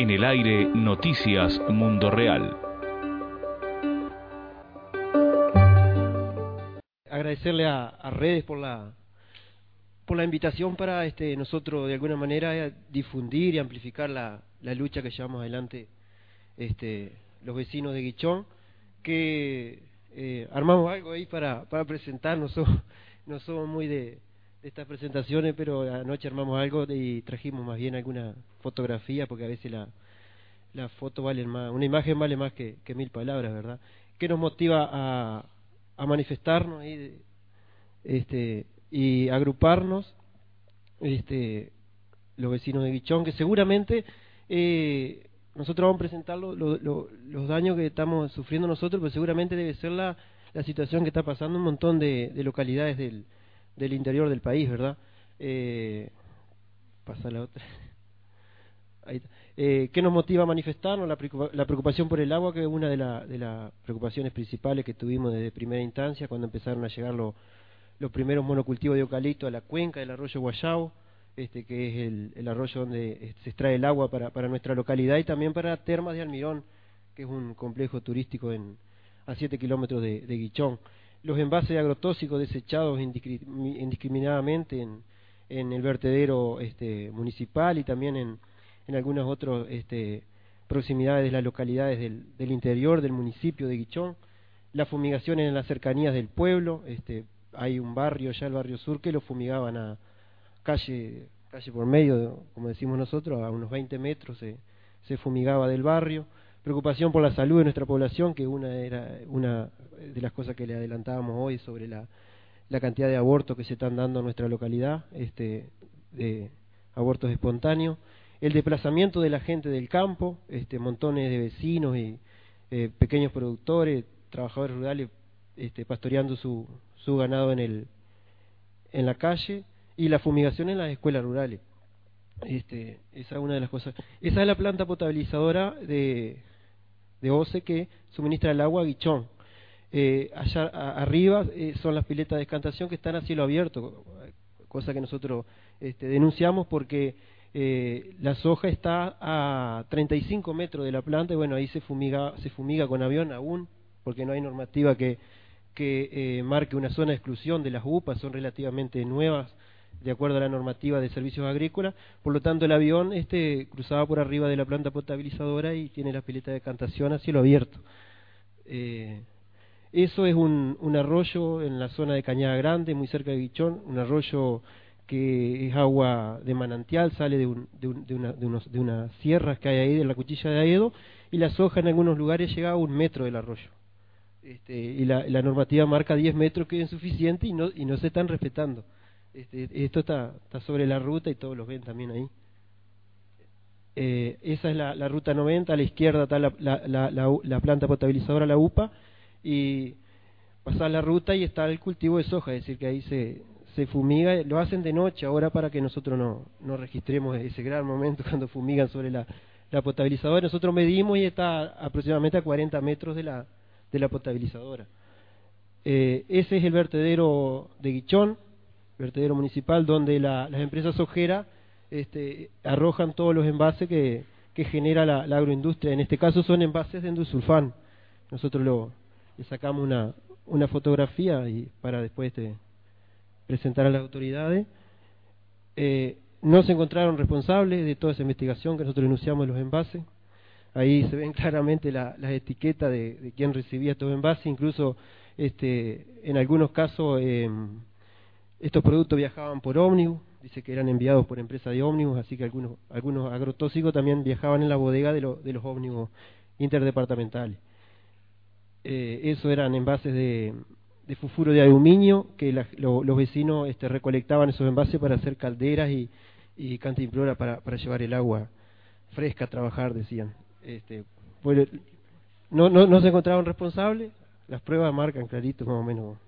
En el aire, Noticias Mundo Real. Agradecerle a, Redes por la por la invitación para este nosotros de alguna manera difundir y amplificar la, la lucha que llevamos adelante este los vecinos de Guichón que eh, armamos algo ahí para para presentarnos no somos muy de estas presentaciones, pero anoche armamos algo y trajimos más bien alguna fotografía, porque a veces la, la foto vale más, una imagen vale más que, mil palabras, ¿verdad? ¿Qué nos motiva a, a manifestarnos y, este, y agruparnos? Este, los vecinos de Guichón, que seguramente eh, nosotros vamos a presentar los daños que estamos sufriendo nosotros, pero seguramente debe ser la, la situación que está pasando un montón de localidades del, del interior del país, ¿verdad? Eh, pasa la otra. Eh, ¿Qué nos motiva a manifestarnos? La, preocupación por el agua, que es una de, de las preocupaciones principales que tuvimos desde primera instancia, cuando empezaron a llegar los primeros monocultivos de eucalipto a la cuenca del arroyo Guayabo, este, que es el, arroyo donde eh, se extrae el agua para, para, nuestra localidad, y también para Termas de Almirón, que es un complejo turístico en, a 7 kilómetros de Guichón los envases agrotóxicos desechados indiscriminadamente en, en el vertedero este, municipal y también en, en algunas otras este, proximidades de las localidades del, del, interior del municipio de Guichón, las fumigaciones en las cercanías del pueblo, este, hay un barrio, ya el barrio sur, que lo fumigaban a calle, calle por medio, como decimos nosotros, a unos 20 metros se, se fumigaba del barrio, preocupación por la salud de nuestra población, que una era una de las cosas que le adelantábamos hoy sobre la, la cantidad de abortos que se están dando en nuestra localidad, este, de abortos espontáneos, el desplazamiento de la gente del campo, este, montones de vecinos y eh, pequeños productores, trabajadores rurales este, pastoreando su, su ganado en, el, en la calle y la fumigación en las escuelas rurales. Este, esa es una de las cosas. Esa es la planta potabilizadora de, de OCE que suministra el agua a Guichón. Eh, allá arriba eh, son las piletas de descantación que están a cielo abierto, cosa que nosotros este, denunciamos porque eh, la soja está a 35 metros de la planta y bueno, ahí se fumiga, se fumiga con avión aún, porque no hay normativa que, que eh, marque una zona de exclusión de las UPA, son relativamente nuevas de acuerdo a la normativa de servicios agrícolas, por lo tanto el avión este cruzaba por arriba de la planta potabilizadora y tiene la pileta de cantación a cielo abierto. Eh, eso es un, arroyo en la zona de Cañada Grande, muy cerca de Guichón, un arroyo que es agua de manantial, sale de, un, de, un, de, una, de, unos, de unas sierras que hay ahí de la cuchilla de Aedo, y la soja en algunos lugares llega a un metro del arroyo. Este, y la, la normativa marca 10 metros que es insuficiente y no, y no se están respetando. Este, esto está, sobre la ruta y todos los ven también ahí. Eh, esa es la, ruta 90, a la izquierda está la, la, la, planta potabilizadora, la UPA, y pasar la ruta y está el cultivo de soja, es decir, que ahí se, se fumiga, lo hacen de noche ahora para que nosotros no, no registremos ese gran momento cuando fumigan sobre la, la potabilizadora. Nosotros medimos y está aproximadamente a 40 metros de la, de la potabilizadora. Eh, ese es el vertedero de Guichón vertedero municipal, donde las empresas ojeras este, arrojan todos los envases que, genera la, agroindustria. En este caso son envases de endosulfán. Nosotros lo, le sacamos una, fotografía y para después de este, presentar a las autoridades. Eh, no se encontraron responsables de toda esa investigación que nosotros denunciamos en los envases. Ahí se ven claramente las etiquetas de, de quién recibía estos envases, incluso este, en algunos casos eh, estos productos viajaban por ómnibus, dice que eran enviados por empresas de ómnibus, así que algunos, algunos agrotóxicos también viajaban en la bodega de, de los ómnibus interdepartamentales. Eh, eso eran envases de, de fufuro de aluminio que los vecinos este, recolectaban esos envases para hacer calderas y, y para, para llevar el agua fresca a trabajar, decían. Este, pues, no, no, no se encontraron responsables, las pruebas marcan clarito más o menos.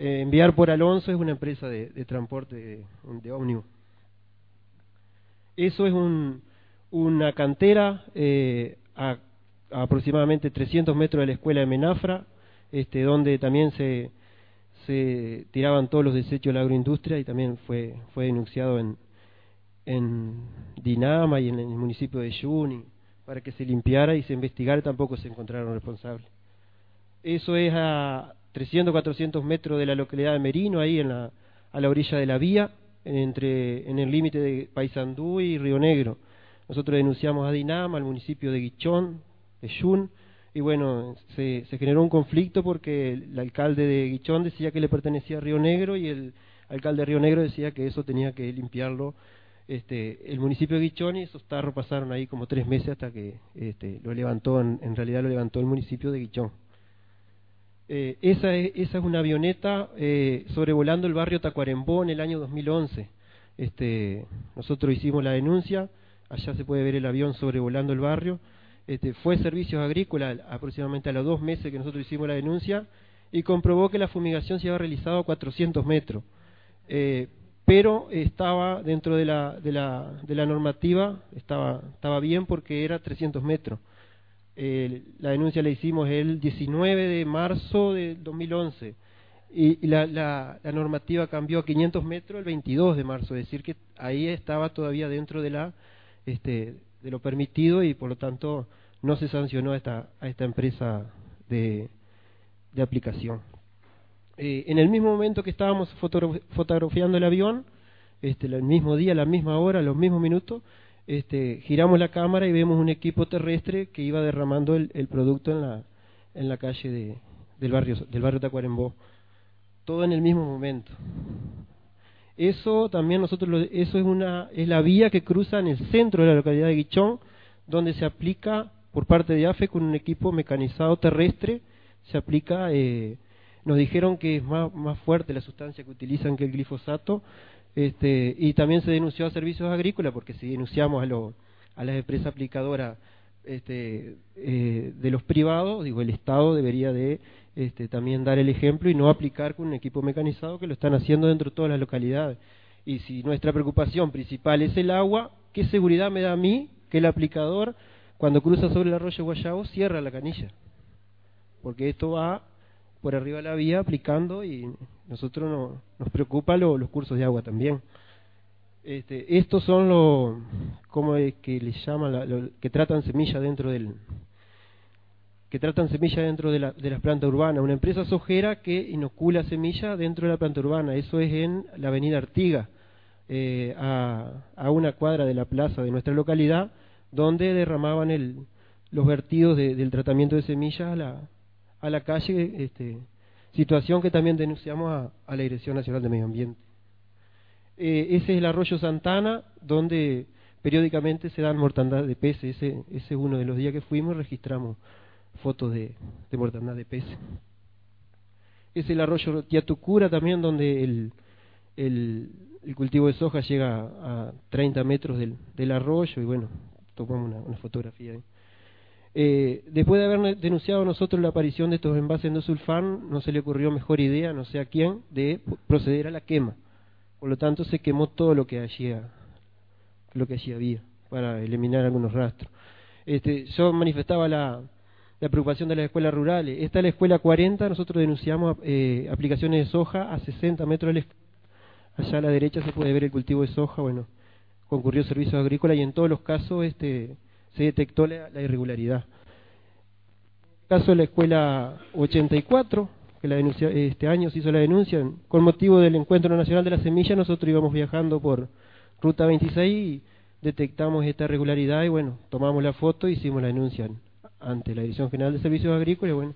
Eh, enviar por Alonso es una empresa de, transporte de, ómnibus. Eso es un, una cantera eh, a, aproximadamente 300 metros de la escuela de Menafra, este, donde también se, se tiraban todos los desechos de la agroindustria y también fue, fue denunciado en, en Dinama y en el municipio de Yuni para que se limpiara y se investigara, tampoco se encontraron responsables. Eso es a 300, 400 metros de la localidad de Merino, ahí en la, a la orilla de la vía, entre, en el límite de Paysandú y Río Negro. Nosotros denunciamos a Dinama, al municipio de Guichón, de Yun, y bueno, se, se generó un conflicto porque el, alcalde de Guichón decía que le pertenecía a Río Negro y el alcalde de Río Negro decía que eso tenía que limpiarlo este, el municipio de Guichón y esos tarros pasaron ahí como tres meses hasta que este, lo levantó, en, realidad lo levantó el municipio de Guichón. Eh, esa, es, esa es una avioneta eh, sobrevolando el barrio Tacuarembó en el año 2011. Este, nosotros hicimos la denuncia, allá se puede ver el avión sobrevolando el barrio. Este, fue Servicios Agrícolas aproximadamente a los dos meses que nosotros hicimos la denuncia y comprobó que la fumigación se había realizado a 400 metros. Eh, pero estaba dentro de la, de la, de la normativa, estaba, estaba bien porque era 300 metros. La denuncia la hicimos el 19 de marzo de 2011 y, y la, la, la, normativa cambió a 500 metros el 22 de marzo, es decir, que ahí estaba todavía dentro de, la, este, de lo permitido y por lo tanto no se sancionó a esta, a esta empresa de, de aplicación. Eh, en el mismo momento que estábamos fotografiando el avión, este, el mismo día, la misma hora, los mismos minutos, este, giramos la cámara y vemos un equipo terrestre que iba derramando el, producto en la, en la calle de, del barrio del barrio Tacuarembó. Todo en el mismo momento. Eso también nosotros eso es una es la vía que cruza en el centro de la localidad de Guichón, donde se aplica por parte de AFE con un equipo mecanizado terrestre se aplica eh, nos dijeron que es más, más fuerte la sustancia que utilizan que el glifosato, este, y también se denunció a servicios agrícolas, porque si denunciamos a, lo, a las empresas aplicadoras este, eh, de los privados, digo, el Estado debería de este, también dar el ejemplo y no aplicar con un equipo mecanizado que lo están haciendo dentro de todas las localidades. Y si nuestra preocupación principal es el agua, ¿qué seguridad me da a mí que el aplicador, cuando cruza sobre el arroyo Guayabo, cierra la canilla? Porque esto va por arriba de la vía aplicando y nosotros no, nos preocupa los cursos de agua también. Este, estos son los, como es que les llaman, que tratan semilla dentro del, que tratan semilla dentro de, la, de las plantas urbanas. Una empresa sojera que inocula semilla dentro de la planta urbana. Eso es en la avenida Artiga, eh, a, a, una cuadra de la plaza de nuestra localidad, donde derramaban el, los vertidos del tratamiento de semillas a la, a la calle, este, situación que también denunciamos a, la Dirección Nacional de Medio Ambiente. Eh, ese es el arroyo Santana, donde periódicamente se dan mortandad de peces. Ese, ese es uno de los días que fuimos registramos fotos de, mortandad de peces. Es el arroyo Tiatucura también, donde el, el, el, cultivo de soja llega a, 30 metros del, del arroyo y bueno, tomamos una, una fotografía ahí. Eh, después de haber denunciado nosotros la aparición de estos envases no sulfán, no se le ocurrió mejor idea, no sé a quién, de proceder a la quema. Por lo tanto, se quemó todo lo que allí, lo que allí había para eliminar algunos rastros. Este, yo manifestaba la, preocupación de las escuelas rurales. Esta es la escuela 40, nosotros denunciamos eh, aplicaciones de soja a 60 metros de la Allá a la derecha se puede ver el cultivo de soja, bueno, concurrió servicios agrícolas y en todos los casos este, se detectó la, irregularidad. En el caso de la escuela 84, que la denuncia, este año se hizo la denuncia, con motivo del Encuentro Nacional de la Semilla, nosotros íbamos viajando por Ruta 26 y detectamos esta irregularidad y bueno, tomamos la foto y hicimos la denuncia ante la Dirección General de Servicios Agrícolas y bueno,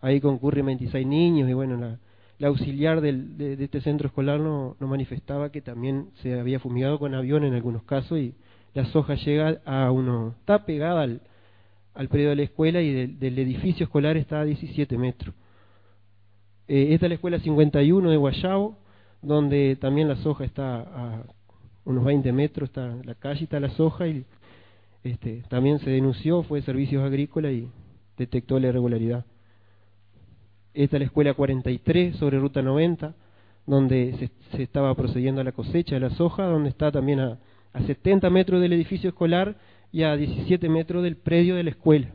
ahí concurren 26 niños y bueno, la, auxiliar del, de, este centro escolar nos no manifestaba que también se había fumigado con avión en algunos casos y la soja llega a uno, está pegada al predio de la escuela y del, edificio escolar está a 17 metros. Eh, esta es la escuela 51 de Guayabo, donde también la soja está a unos 20 metros, está la calle, está la soja y este, también se denunció, fue servicios agrícolas y detectó la irregularidad. Esta es la escuela 43 sobre ruta 90, donde se, estaba procediendo a la cosecha de la soja, donde está también a, a 70 metros del edificio escolar y a 17 metros del predio de la escuela.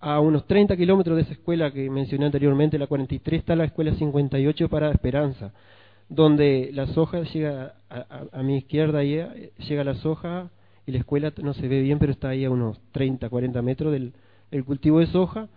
A unos 30 kilómetros de esa escuela que mencioné anteriormente, la 43, está la escuela 58 para Esperanza, donde la soja llega a, mi izquierda, llega la soja y la escuela no se ve bien, pero está ahí a unos 30, 40 metros del cultivo de soja.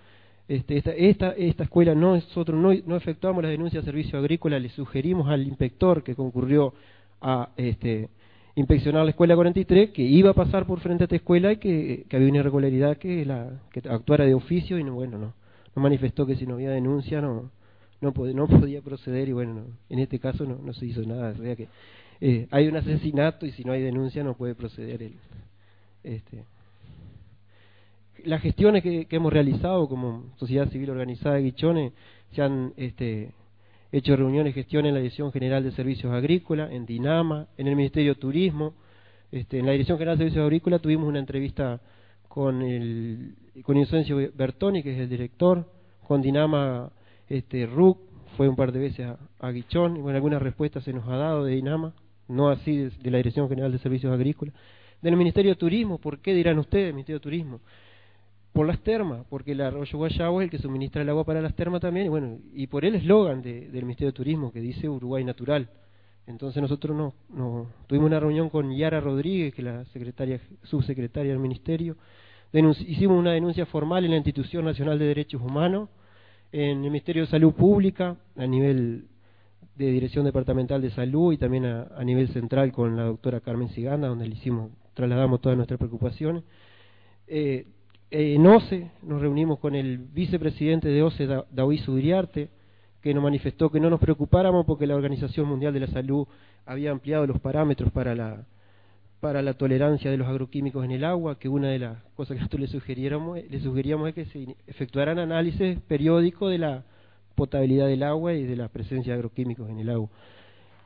Este, esta, esta, esta escuela no, nosotros no, no efectuamos la denuncia de servicio agrícola, le sugerimos al inspector que concurrió a este, inspeccionar la escuela 43 que iba a pasar por frente a esta escuela y que, que había una irregularidad que, la, que actuara de oficio y no, bueno, no, no manifestó que si no había denuncia no, no, no podía proceder y bueno, en este caso no, no se hizo nada. O que eh, hay un asesinato y si no hay denuncia no puede proceder el, este, las gestiones que, hemos realizado como sociedad civil organizada de Guichones se han este, hecho reuniones, gestiones en la Dirección General de Servicios Agrícolas, en Dinama, en el Ministerio de Turismo. Este, en la Dirección General de Servicios Agrícolas tuvimos una entrevista con el con Bertoni, que es el director, con Dinama este, RUC, fue un par de veces a, Guichón, y bueno, algunas respuestas se nos ha dado de Dinama, no así de, la Dirección General de Servicios Agrícolas. Del Ministerio de Turismo, ¿por qué dirán ustedes, Ministerio de Turismo? Por las termas, porque el arroyo Guayabo es el que suministra el agua para las termas también, y bueno, y por el eslogan del Ministerio de Turismo que dice Uruguay Natural. Entonces nosotros no, tuvimos una reunión con Yara Rodríguez, que es la secretaria, subsecretaria del Ministerio, hicimos una denuncia formal en la Institución Nacional de Derechos Humanos, en el Ministerio de Salud Pública, a nivel de Dirección Departamental de Salud y también a, nivel central con la doctora Carmen Siganda, donde le hicimos, trasladamos todas nuestras preocupaciones. Eh, en OCE nos reunimos con el vicepresidente de OCE, David Sudriarte, que nos manifestó que no nos preocupáramos porque la Organización Mundial de la Salud había ampliado los parámetros para la, para la tolerancia de los agroquímicos en el agua, que una de las cosas que nosotros le sugeríamos, le sugeríamos es que se efectuaran análisis periódicos de la potabilidad del agua y de la presencia de agroquímicos en el agua.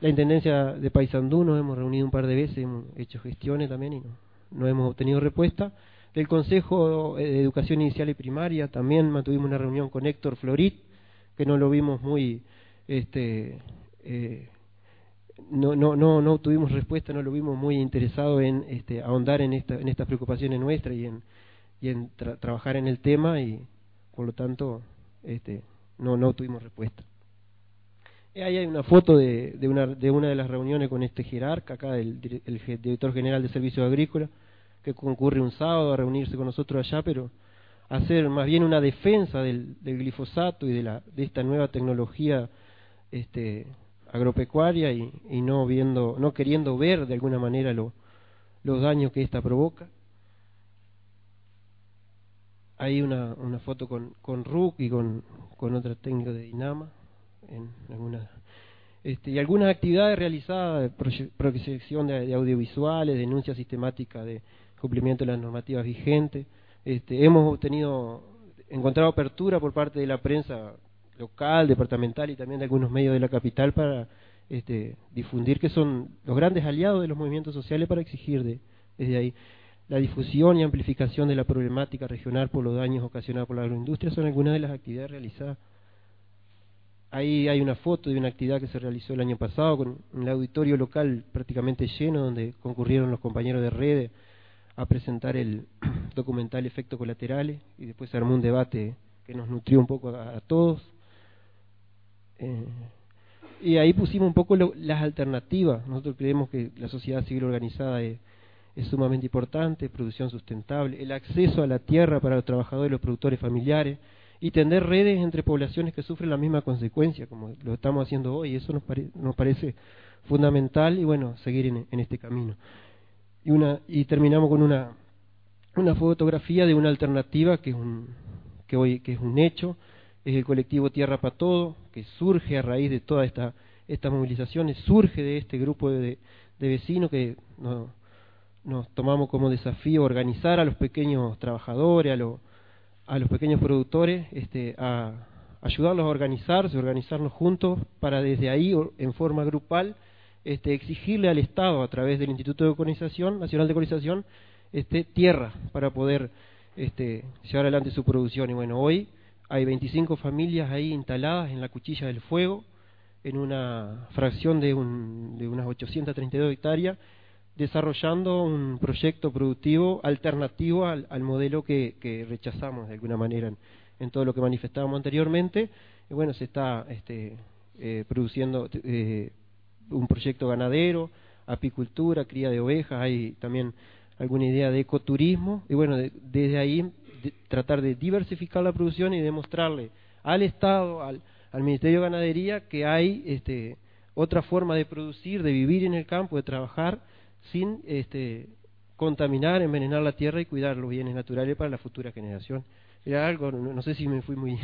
La Intendencia de Paysandú nos hemos reunido un par de veces, hemos hecho gestiones también y no hemos obtenido respuesta. Del Consejo de Educación Inicial y Primaria también mantuvimos una reunión con Héctor Florit, que no lo vimos muy, este, eh, no, no, no, no tuvimos respuesta, no lo vimos muy interesado en este, ahondar en, esta, en estas preocupaciones nuestras y en, y en trabajar en el tema y por lo tanto este, no, no tuvimos respuesta. Ahí hay una foto de, de, una, de una de las reuniones con este jerarca, acá el, el director general de Servicios Agrícolas, que concurre un sábado a reunirse con nosotros allá, pero hacer más bien una defensa del, glifosato y de, la, de esta nueva tecnología este, agropecuaria y, no viendo, no queriendo ver de alguna manera lo, los daños que esta provoca. Hay una, una foto con, con RUC y con, con otra técnica de Dinama en alguna este, y algunas actividades realizadas, proyección de, de audiovisuales, denuncia sistemática de, cumplimiento de las normativas vigentes. Este, hemos obtenido, encontrado apertura por parte de la prensa local, departamental y también de algunos medios de la capital para este, difundir que son los grandes aliados de los movimientos sociales para exigir de, desde ahí la difusión y amplificación de la problemática regional por los daños ocasionados por la agroindustria son algunas de las actividades realizadas. Ahí hay una foto de una actividad que se realizó el año pasado con un auditorio local prácticamente lleno donde concurrieron los compañeros de redes a presentar el documental Efectos Colaterales y después se armó un debate que nos nutrió un poco a, todos. Eh, y ahí pusimos un poco las alternativas. Nosotros creemos que la sociedad civil organizada es, sumamente importante, producción sustentable, el acceso a la tierra para los trabajadores y los productores familiares y tender redes entre poblaciones que sufren la misma consecuencia, como lo estamos haciendo hoy. Eso nos, nos parece fundamental y bueno, seguir en este camino y, una, y terminamos con una, una fotografía de una alternativa que es un, que hoy, que es un hecho, es el colectivo Tierra para Todo, que surge a raíz de todas esta, estas movilizaciones, surge de este grupo de, de vecinos que nos, nos tomamos como desafío organizar a los pequeños trabajadores, a, a los pequeños productores, este, a ayudarlos a organizarse, organizarnos juntos para desde ahí, en forma grupal, este, exigirle al Estado, a través del Instituto de Organización, Nacional de Organización, este, tierra para poder este, llevar adelante su producción. Y bueno, hoy hay 25 familias ahí instaladas en la cuchilla del fuego, en una fracción de, un, de unas 832 hectáreas, desarrollando un proyecto productivo alternativo al, modelo que, rechazamos de alguna manera en, todo lo que manifestábamos anteriormente. Y bueno, se está este, eh, produciendo eh, un proyecto ganadero, apicultura, cría de ovejas, hay también alguna idea de ecoturismo, y bueno, desde ahí tratar de diversificar la producción y demostrarle al Estado, al, al Ministerio de Ganadería, que hay este, otra forma de producir, de vivir en el campo, de trabajar sin este, contaminar, envenenar la tierra y cuidar los bienes naturales para la futura generación. Era algo, no, sé si me fui muy...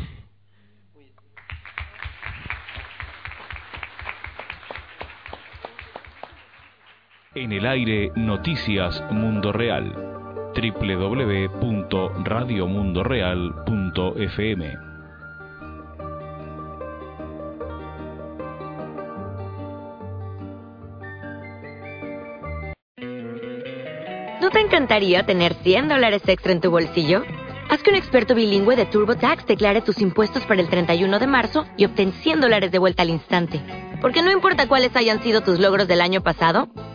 En el aire, Noticias Mundo Real. www.radiomundoreal.fm ¿No te encantaría tener 100 dólares extra en tu bolsillo? Haz que un experto bilingüe de TurboTax declare tus impuestos para el 31 de marzo y obtén 100 dólares de vuelta al instante. Porque no importa cuáles hayan sido tus logros del año pasado,